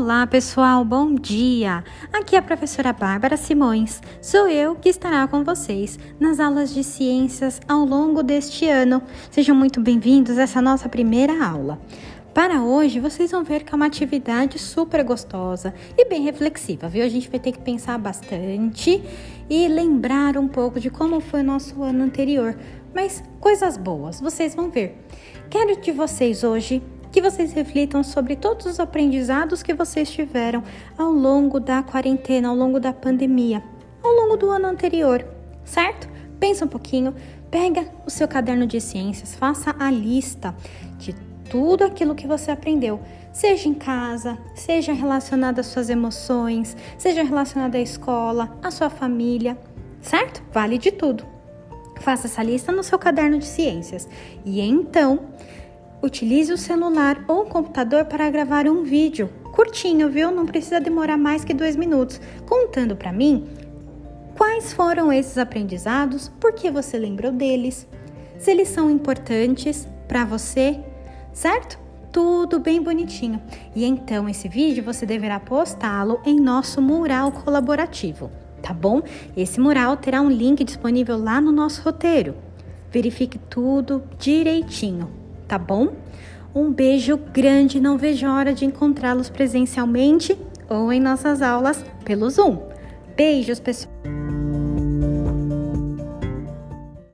Olá, pessoal, bom dia! Aqui é a professora Bárbara Simões. Sou eu que estará com vocês nas aulas de ciências ao longo deste ano. Sejam muito bem-vindos a essa nossa primeira aula. Para hoje, vocês vão ver que é uma atividade super gostosa e bem reflexiva, viu? A gente vai ter que pensar bastante e lembrar um pouco de como foi o nosso ano anterior. Mas coisas boas, vocês vão ver. Quero de vocês hoje que vocês reflitam sobre todos os aprendizados que vocês tiveram ao longo da quarentena, ao longo da pandemia, ao longo do ano anterior, certo? Pensa um pouquinho, pega o seu caderno de ciências, faça a lista de tudo aquilo que você aprendeu, seja em casa, seja relacionado às suas emoções, seja relacionado à escola, à sua família, certo? Vale de tudo. Faça essa lista no seu caderno de ciências e então Utilize o celular ou o computador para gravar um vídeo curtinho, viu? Não precisa demorar mais que dois minutos, contando para mim quais foram esses aprendizados, por que você lembrou deles, se eles são importantes para você, certo? Tudo bem bonitinho. E então esse vídeo você deverá postá-lo em nosso mural colaborativo, tá bom? Esse mural terá um link disponível lá no nosso roteiro. Verifique tudo direitinho tá bom? Um beijo grande, não vejo a hora de encontrá-los presencialmente ou em nossas aulas pelo Zoom. Beijos, pessoal!